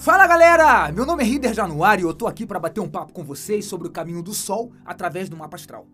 Fala galera! Meu nome é Rider Januário e eu tô aqui para bater um papo com vocês sobre o caminho do Sol através do mapa astral.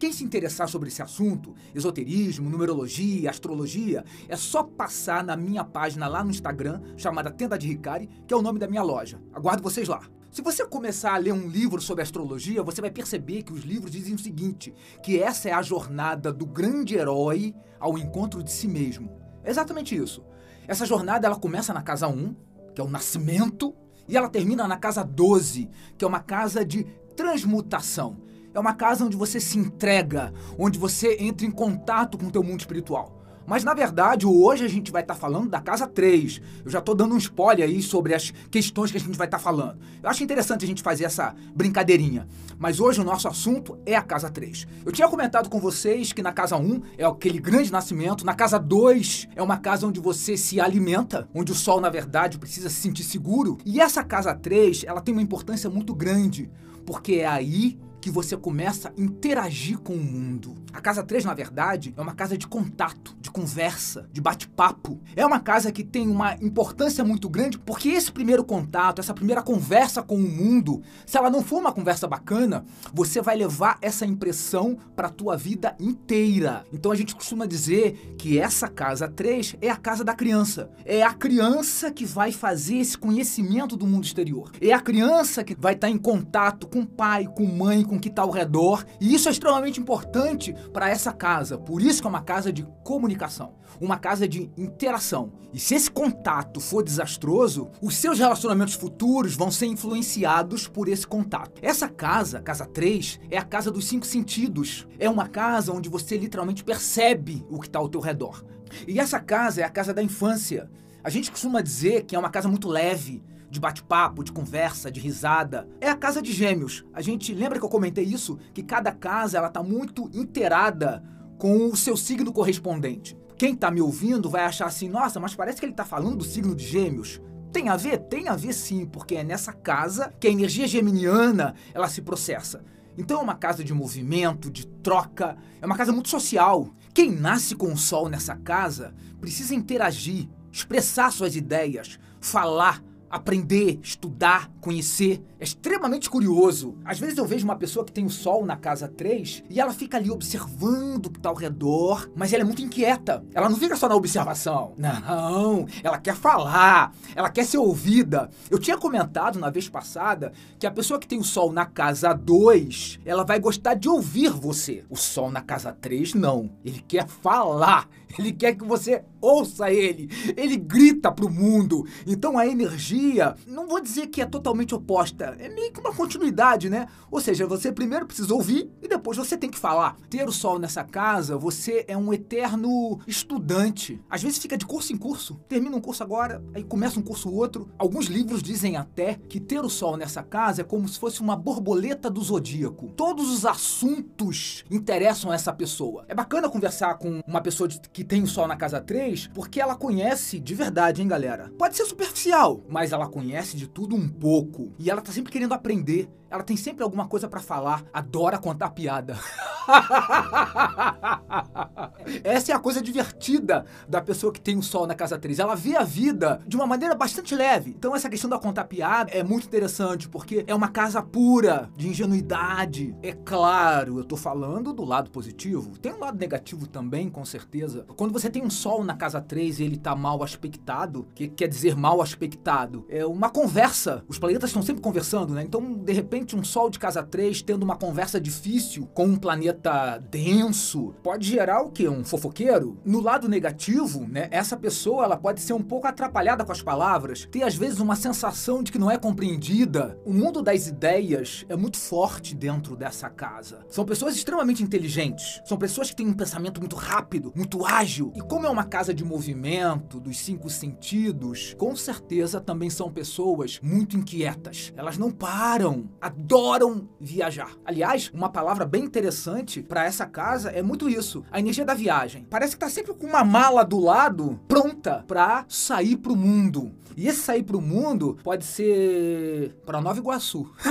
Quem se interessar sobre esse assunto, esoterismo, numerologia, astrologia, é só passar na minha página lá no Instagram, chamada Tenda de Ricari, que é o nome da minha loja. Aguardo vocês lá. Se você começar a ler um livro sobre astrologia, você vai perceber que os livros dizem o seguinte: que essa é a jornada do grande herói ao encontro de si mesmo. É exatamente isso. Essa jornada ela começa na casa 1, que é o nascimento, e ela termina na casa 12, que é uma casa de transmutação. É uma casa onde você se entrega, onde você entra em contato com o teu mundo espiritual. Mas na verdade, hoje a gente vai estar tá falando da casa 3. Eu já estou dando um spoiler aí sobre as questões que a gente vai estar tá falando. Eu acho interessante a gente fazer essa brincadeirinha. Mas hoje o nosso assunto é a casa 3. Eu tinha comentado com vocês que na casa 1 é aquele grande nascimento, na casa 2 é uma casa onde você se alimenta, onde o sol na verdade precisa se sentir seguro. E essa casa 3, ela tem uma importância muito grande, porque é aí que você começa a interagir com o mundo. A casa 3, na verdade, é uma casa de contato, de conversa, de bate-papo. É uma casa que tem uma importância muito grande porque esse primeiro contato, essa primeira conversa com o mundo, se ela não for uma conversa bacana, você vai levar essa impressão para a tua vida inteira. Então a gente costuma dizer que essa casa 3 é a casa da criança. É a criança que vai fazer esse conhecimento do mundo exterior. É a criança que vai estar em contato com pai, com mãe, com o que está ao redor. E isso é extremamente importante para essa casa. Por isso que é uma casa de comunicação, uma casa de interação. E se esse contato for desastroso, os seus relacionamentos futuros vão ser influenciados por esse contato. Essa casa, casa 3, é a casa dos cinco sentidos. É uma casa onde você literalmente percebe o que está ao teu redor. E essa casa é a casa da infância. A gente costuma dizer que é uma casa muito leve, de bate-papo, de conversa, de risada. É a casa de gêmeos. A gente lembra que eu comentei isso? Que cada casa ela tá muito inteirada com o seu signo correspondente. Quem tá me ouvindo vai achar assim, nossa, mas parece que ele tá falando do signo de gêmeos. Tem a ver? Tem a ver sim, porque é nessa casa que a energia geminiana ela se processa. Então é uma casa de movimento, de troca, é uma casa muito social. Quem nasce com o sol nessa casa precisa interagir, expressar suas ideias, falar, aprender, estudar, conhecer. É extremamente curioso. Às vezes eu vejo uma pessoa que tem o sol na casa 3 e ela fica ali observando o que está ao redor, mas ela é muito inquieta. Ela não fica só na observação. Não, ela quer falar, ela quer ser ouvida. Eu tinha comentado na vez passada que a pessoa que tem o sol na casa 2, ela vai gostar de ouvir você. O sol na casa 3 não. Ele quer falar. Ele quer que você ouça ele. Ele grita pro mundo. Então a energia, não vou dizer que é totalmente oposta, é meio que uma continuidade, né? Ou seja, você primeiro precisa ouvir e depois você tem que falar. Ter o sol nessa casa, você é um eterno estudante. Às vezes fica de curso em curso. Termina um curso agora, aí começa um curso outro. Alguns livros dizem até que ter o sol nessa casa é como se fosse uma borboleta do zodíaco. Todos os assuntos interessam essa pessoa. É bacana conversar com uma pessoa que tem o sol na casa 3, porque ela conhece de verdade, hein, galera? Pode ser superficial, mas ela conhece de tudo um pouco. E ela tá sempre querendo aprender. Ela tem sempre alguma coisa para falar. Adora contar piada. Essa é a coisa divertida da pessoa que tem o sol na casa 3. Ela vê a vida de uma maneira bastante leve. Então essa questão da contar piada é muito interessante, porque é uma casa pura, de ingenuidade. É claro, eu tô falando do lado positivo. Tem um lado negativo também, com certeza. Quando você tem um sol na casa 3 e ele tá mal aspectado, que quer dizer mal aspectado? É uma conversa. Os planetas estão sempre conversando, né? Então, de repente, um sol de casa 3 tendo uma conversa difícil com um planeta denso pode gerar o quê? Um fofoqueiro? No lado negativo, né? Essa pessoa ela pode ser um pouco atrapalhada com as palavras, ter às vezes uma sensação de que não é compreendida. O mundo das ideias é muito forte dentro dessa casa. São pessoas extremamente inteligentes, são pessoas que têm um pensamento muito rápido, muito ágil. E como é uma casa de movimento, dos cinco sentidos, com certeza também são pessoas muito inquietas. Elas não param, adoram viajar. Aliás, uma palavra bem interessante para essa casa é muito isso, a energia da viagem. Parece que tá sempre com uma mala do lado pronta para sair pro mundo. E esse sair pro mundo pode ser para Nova Iguaçu.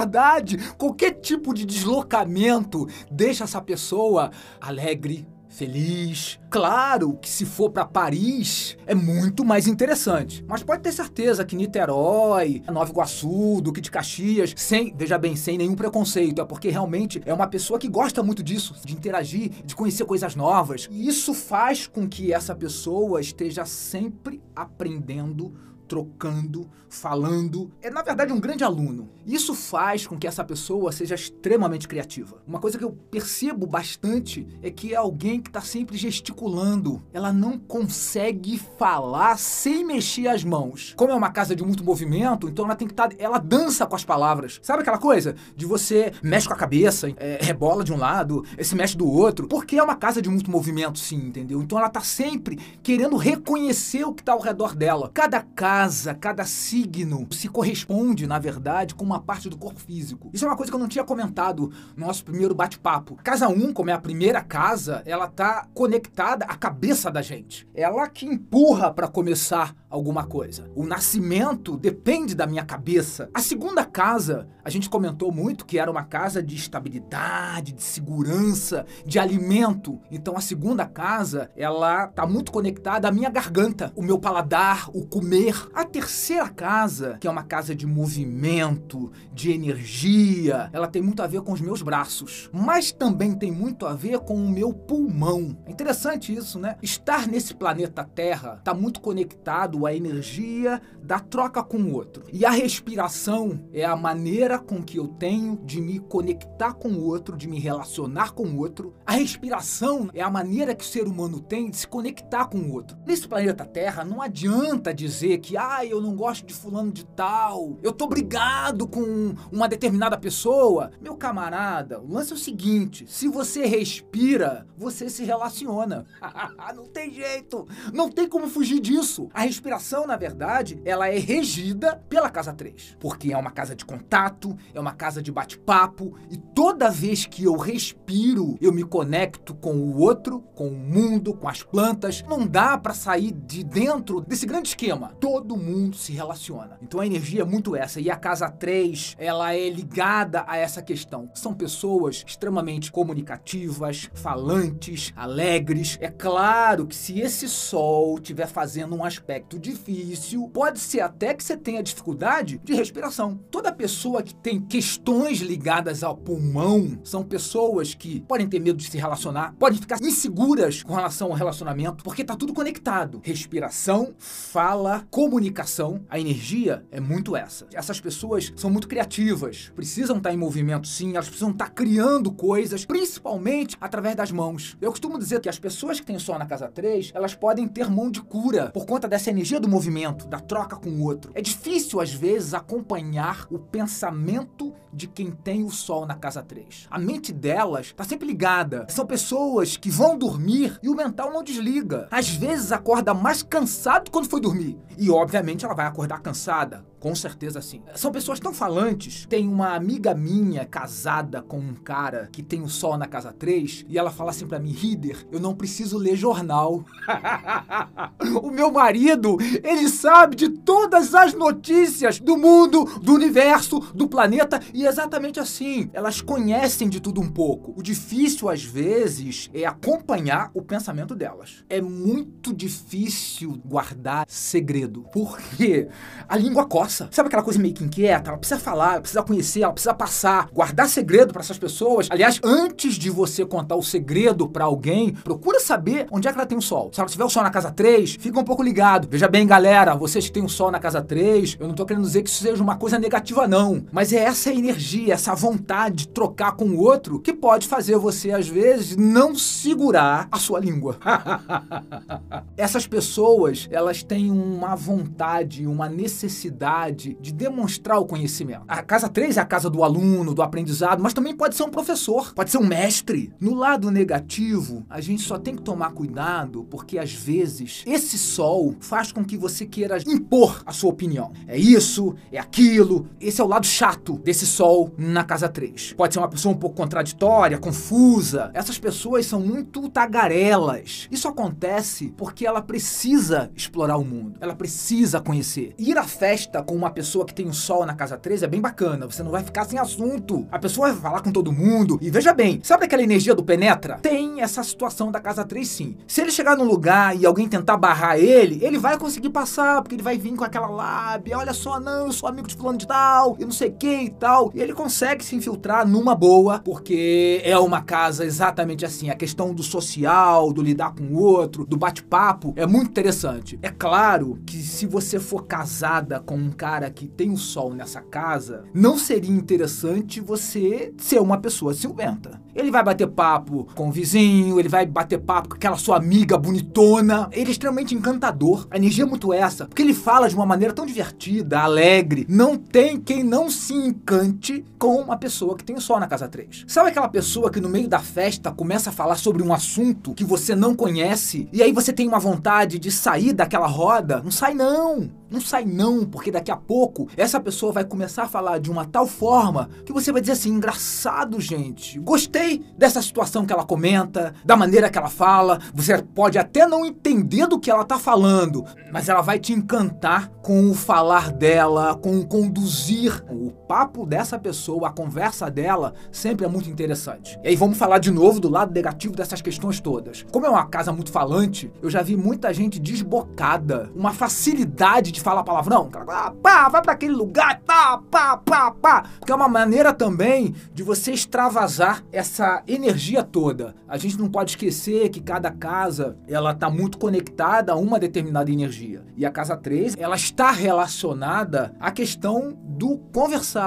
verdade. Qualquer tipo de deslocamento deixa essa pessoa alegre, feliz. Claro que se for para Paris é muito mais interessante, mas pode ter certeza que Niterói, Nova Iguaçu, Duque de Caxias, sem, veja bem, sem nenhum preconceito, é porque realmente é uma pessoa que gosta muito disso, de interagir, de conhecer coisas novas. E isso faz com que essa pessoa esteja sempre aprendendo trocando, falando. É, na verdade, um grande aluno. Isso faz com que essa pessoa seja extremamente criativa. Uma coisa que eu percebo bastante é que é alguém que está sempre gesticulando. Ela não consegue falar sem mexer as mãos. Como é uma casa de muito movimento, então ela tem que estar. Tá, ela dança com as palavras. Sabe aquela coisa de você mexe com a cabeça, é, rebola de um lado, se mexe do outro? Porque é uma casa de muito movimento, sim, entendeu? Então ela está sempre querendo reconhecer o que está ao redor dela. Cada casa casa, cada signo se corresponde, na verdade, com uma parte do corpo físico. Isso é uma coisa que eu não tinha comentado no nosso primeiro bate-papo. Casa 1, como é a primeira casa, ela tá conectada à cabeça da gente. Ela que empurra para começar alguma coisa. O nascimento depende da minha cabeça. A segunda casa, a gente comentou muito que era uma casa de estabilidade, de segurança, de alimento. Então a segunda casa, ela tá muito conectada à minha garganta, o meu paladar, o comer, a terceira casa, que é uma casa de movimento, de energia, ela tem muito a ver com os meus braços, mas também tem muito a ver com o meu pulmão. É interessante isso, né? Estar nesse planeta Terra está muito conectado à energia da troca com o outro. E a respiração é a maneira com que eu tenho de me conectar com o outro, de me relacionar com o outro. A respiração é a maneira que o ser humano tem de se conectar com o outro. Nesse planeta Terra, não adianta dizer que ah, eu não gosto de fulano de tal, eu tô brigado com uma determinada pessoa. Meu camarada, o lance é o seguinte: se você respira, você se relaciona. não tem jeito, não tem como fugir disso. A respiração, na verdade, ela é regida pela casa 3, porque é uma casa de contato, é uma casa de bate-papo e toda vez que eu respiro, eu me conecto com o outro, com o mundo, com as plantas. Não dá para sair de dentro desse grande esquema. Todo mundo se relaciona. Então a energia é muito essa. E a casa 3, ela é ligada a essa questão. São pessoas extremamente comunicativas, falantes, alegres. É claro que se esse sol estiver fazendo um aspecto difícil, pode ser até que você tenha dificuldade de respiração. Toda pessoa que tem questões ligadas ao pulmão são pessoas que podem ter medo de se relacionar, podem ficar inseguras com relação ao relacionamento, porque tá tudo conectado. Respiração, fala, comunicação a energia é muito essa. Essas pessoas são muito criativas, precisam estar em movimento sim, elas precisam estar criando coisas, principalmente através das mãos. Eu costumo dizer que as pessoas que têm sol na casa 3, elas podem ter mão de cura por conta dessa energia do movimento, da troca com o outro. É difícil às vezes acompanhar o pensamento de quem tem o sol na casa 3. A mente delas está sempre ligada. São pessoas que vão dormir e o mental não desliga. Às vezes acorda mais cansado quando foi dormir. E obviamente ela vai acordar cansada, com certeza sim. São pessoas tão falantes. Tem uma amiga minha casada com um cara que tem o sol na casa 3 e ela fala assim para mim, Rider, eu não preciso ler jornal. o meu marido, ele sabe de todas as notícias do mundo, do universo, do planeta e exatamente assim. Elas conhecem de tudo um pouco. O difícil às vezes é acompanhar o pensamento delas. É muito difícil guardar segredo, porque a língua Sabe aquela coisa meio que inquieta? Ela precisa falar, ela precisa conhecer, ela precisa passar, guardar segredo para essas pessoas. Aliás, antes de você contar o segredo para alguém, procura saber onde é que ela tem o sol. Se ela tiver o sol na casa 3, fica um pouco ligado. Veja bem, galera, vocês que têm o sol na casa 3, eu não tô querendo dizer que isso seja uma coisa negativa, não. Mas é essa energia, essa vontade de trocar com o outro que pode fazer você, às vezes, não segurar a sua língua. Essas pessoas, elas têm uma vontade, uma necessidade de demonstrar o conhecimento. A casa 3 é a casa do aluno, do aprendizado, mas também pode ser um professor, pode ser um mestre. No lado negativo, a gente só tem que tomar cuidado porque às vezes esse sol faz com que você queira impor a sua opinião. É isso, é aquilo. Esse é o lado chato desse sol na casa 3. Pode ser uma pessoa um pouco contraditória, confusa. Essas pessoas são muito tagarelas. Isso acontece porque ela precisa explorar o mundo, ela precisa conhecer. Ir à festa com uma pessoa que tem o sol na casa 3 é bem bacana. Você não vai ficar sem assunto. A pessoa vai falar com todo mundo. E veja bem, sabe aquela energia do penetra? Tem essa situação da casa 3 sim. Se ele chegar num lugar e alguém tentar barrar ele, ele vai conseguir passar, porque ele vai vir com aquela lábia. Olha só, não, eu sou amigo de fulano de tal, e não sei que e tal. E ele consegue se infiltrar numa boa, porque é uma casa exatamente assim. A questão do social, do lidar com o outro, do bate-papo, é muito interessante. É claro que se você for casada com um cara que tem o sol nessa casa, não seria interessante você ser uma pessoa ciumenta. Ele vai bater papo com o vizinho, ele vai bater papo com aquela sua amiga bonitona. Ele é extremamente encantador. A energia é muito essa, porque ele fala de uma maneira tão divertida, alegre. Não tem quem não se encante com uma pessoa que tem sol na casa 3. Sabe aquela pessoa que no meio da festa começa a falar sobre um assunto que você não conhece e aí você tem uma vontade de sair daquela roda? Não sai não. Não sai não, porque daqui a pouco essa pessoa vai começar a falar de uma tal forma que você vai dizer assim: engraçado, gente. Gostei dessa situação que ela comenta, da maneira que ela fala. Você pode até não entender do que ela tá falando, mas ela vai te encantar com o falar dela, com o conduzir. O papo dessa pessoa, a conversa dela, sempre é muito interessante. E aí vamos falar de novo do lado negativo dessas questões todas. Como é uma casa muito falante, eu já vi muita gente desbocada, uma facilidade de falar palavrão. Ah, pá, vai para aquele lugar, tá, pá, pá, pá. Porque é uma maneira também de você extravasar essa energia toda. A gente não pode esquecer que cada casa, ela tá muito conectada a uma determinada energia. E a casa 3, ela está relacionada à questão do conversar,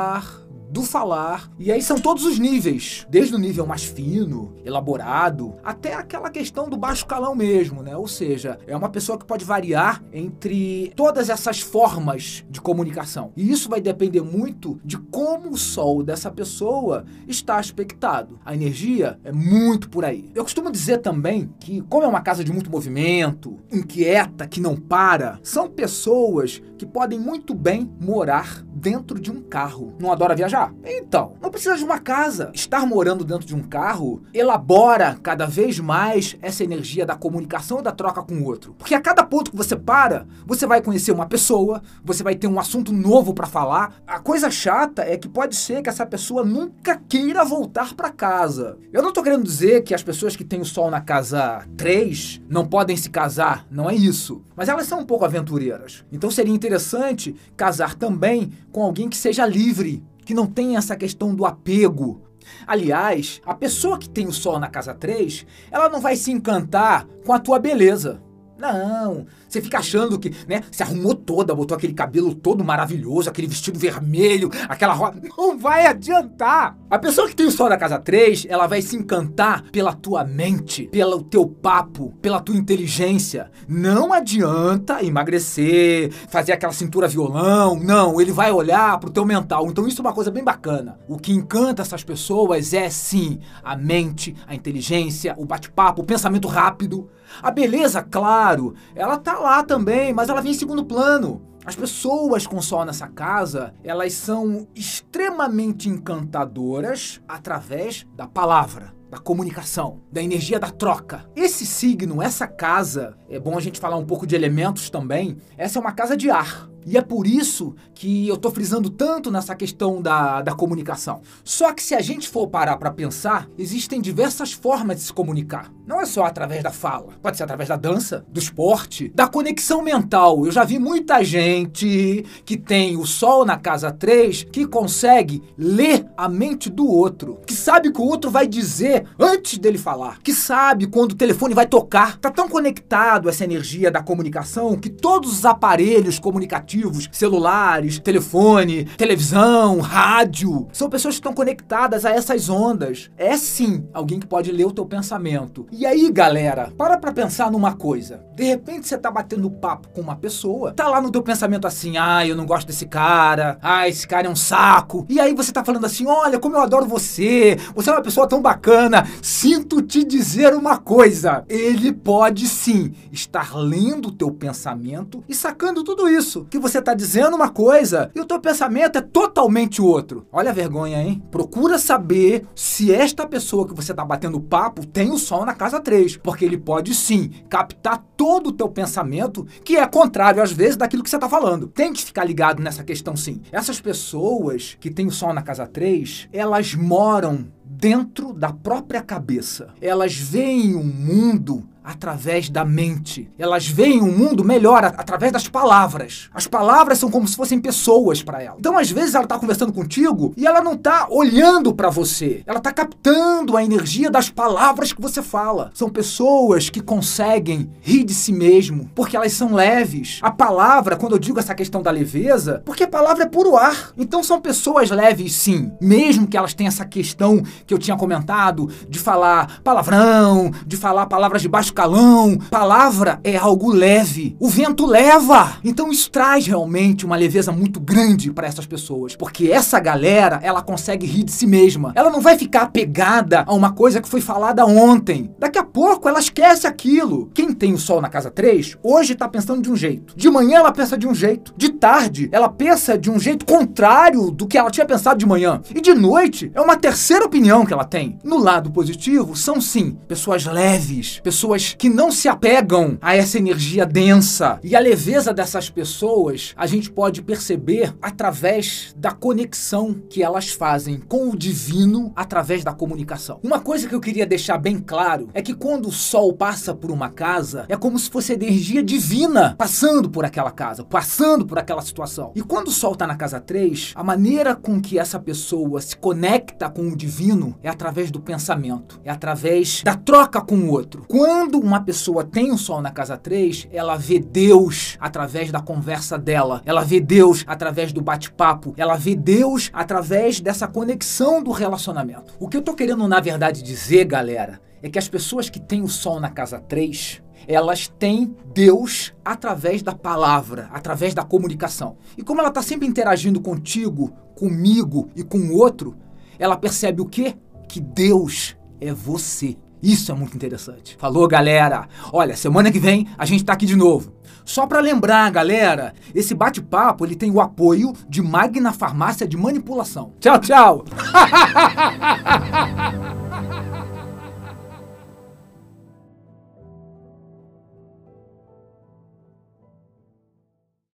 do falar. E aí são todos os níveis, desde o nível mais fino, elaborado, até aquela questão do baixo calão mesmo, né? Ou seja, é uma pessoa que pode variar entre todas essas formas de comunicação. E isso vai depender muito de como o sol dessa pessoa está aspectado. A energia é muito por aí. Eu costumo dizer também que, como é uma casa de muito movimento, inquieta, que não para, são pessoas que podem muito bem morar dentro de um carro. Não adora viajar? Então, não precisa de uma casa. Estar morando dentro de um carro elabora cada vez mais essa energia da comunicação e da troca com o outro. Porque a cada ponto que você para, você vai conhecer uma pessoa, você vai ter um assunto novo para falar. A coisa chata é que pode ser que essa pessoa nunca queira voltar para casa. Eu não tô querendo dizer que as pessoas que têm o sol na casa 3 não podem se casar, não é isso. Mas elas são um pouco aventureiras. Então seria interessante casar também com alguém que seja livre, que não tenha essa questão do apego. Aliás, a pessoa que tem o sol na casa 3, ela não vai se encantar com a tua beleza. Não, você fica achando que, né, se arrumou toda, botou aquele cabelo todo maravilhoso, aquele vestido vermelho, aquela roda. Não vai adiantar. A pessoa que tem o sol da casa 3, ela vai se encantar pela tua mente, pelo teu papo, pela tua inteligência. Não adianta emagrecer, fazer aquela cintura violão. Não, ele vai olhar pro teu mental. Então isso é uma coisa bem bacana. O que encanta essas pessoas é sim a mente, a inteligência, o bate-papo, o pensamento rápido. A beleza, claro, ela tá lá também, mas ela vem em segundo plano. As pessoas com sol nessa casa, elas são extremamente encantadoras através da palavra, da comunicação, da energia da troca. Esse signo, essa casa, é bom a gente falar um pouco de elementos também. Essa é uma casa de ar. E é por isso que eu tô frisando tanto nessa questão da, da comunicação. Só que se a gente for parar para pensar, existem diversas formas de se comunicar. Não é só através da fala, pode ser através da dança, do esporte, da conexão mental. Eu já vi muita gente que tem o sol na casa 3 que consegue ler a mente do outro, que sabe o que o outro vai dizer antes dele falar, que sabe quando o telefone vai tocar. Tá tão conectado essa energia da comunicação que todos os aparelhos comunicativos aplicativos, celulares, telefone, televisão, rádio. São pessoas que estão conectadas a essas ondas. É sim alguém que pode ler o teu pensamento. E aí, galera, para pra pensar numa coisa. De repente você tá batendo papo com uma pessoa, tá lá no teu pensamento assim: ah, eu não gosto desse cara, ah, esse cara é um saco. E aí você tá falando assim: olha, como eu adoro você, você é uma pessoa tão bacana. Sinto te dizer uma coisa: ele pode sim estar lendo o teu pensamento e sacando tudo isso que você tá dizendo uma coisa e o teu pensamento é totalmente outro. Olha a vergonha, hein? Procura saber se esta pessoa que você tá batendo papo tem o sol na casa 3, porque ele pode sim captar todo o teu pensamento que é contrário às vezes daquilo que você tá falando. Tente ficar ligado nessa questão sim. Essas pessoas que têm o sol na casa 3, elas moram dentro da própria cabeça. Elas veem um mundo através da mente. Elas veem o um mundo melhor através das palavras. As palavras são como se fossem pessoas para ela. Então, às vezes, ela está conversando contigo e ela não está olhando para você. Ela está captando a energia das palavras que você fala. São pessoas que conseguem rir de si mesmo porque elas são leves. A palavra, quando eu digo essa questão da leveza, porque a palavra é puro ar. Então, são pessoas leves, sim. Mesmo que elas tenham essa questão que eu tinha comentado de falar palavrão, de falar palavras de baixo calão. Palavra é algo leve. O vento leva. Então isso traz realmente uma leveza muito grande para essas pessoas, porque essa galera, ela consegue rir de si mesma. Ela não vai ficar apegada a uma coisa que foi falada ontem. Daqui a pouco ela esquece aquilo. Quem tem o sol na casa 3, hoje tá pensando de um jeito. De manhã ela pensa de um jeito. De tarde ela pensa de um jeito contrário do que ela tinha pensado de manhã. E de noite é uma terceira opinião que ela tem. No lado positivo, são sim pessoas leves, pessoas que não se apegam a essa energia densa. E a leveza dessas pessoas a gente pode perceber através da conexão que elas fazem com o divino através da comunicação. Uma coisa que eu queria deixar bem claro é que quando o sol passa por uma casa, é como se fosse energia divina passando por aquela casa, passando por aquela situação. E quando o sol está na casa 3, a maneira com que essa pessoa se conecta com o divino é através do pensamento, é através da troca com o outro. Quando quando uma pessoa tem o sol na casa 3, ela vê Deus através da conversa dela, ela vê Deus através do bate-papo, ela vê Deus através dessa conexão do relacionamento. O que eu tô querendo, na verdade, dizer, galera, é que as pessoas que têm o sol na casa 3, elas têm Deus através da palavra, através da comunicação. E como ela está sempre interagindo contigo, comigo e com o outro, ela percebe o quê? Que Deus é você. Isso é muito interessante. Falou, galera. Olha, semana que vem a gente tá aqui de novo. Só para lembrar, galera, esse bate-papo ele tem o apoio de Magna Farmácia de Manipulação. Tchau, tchau.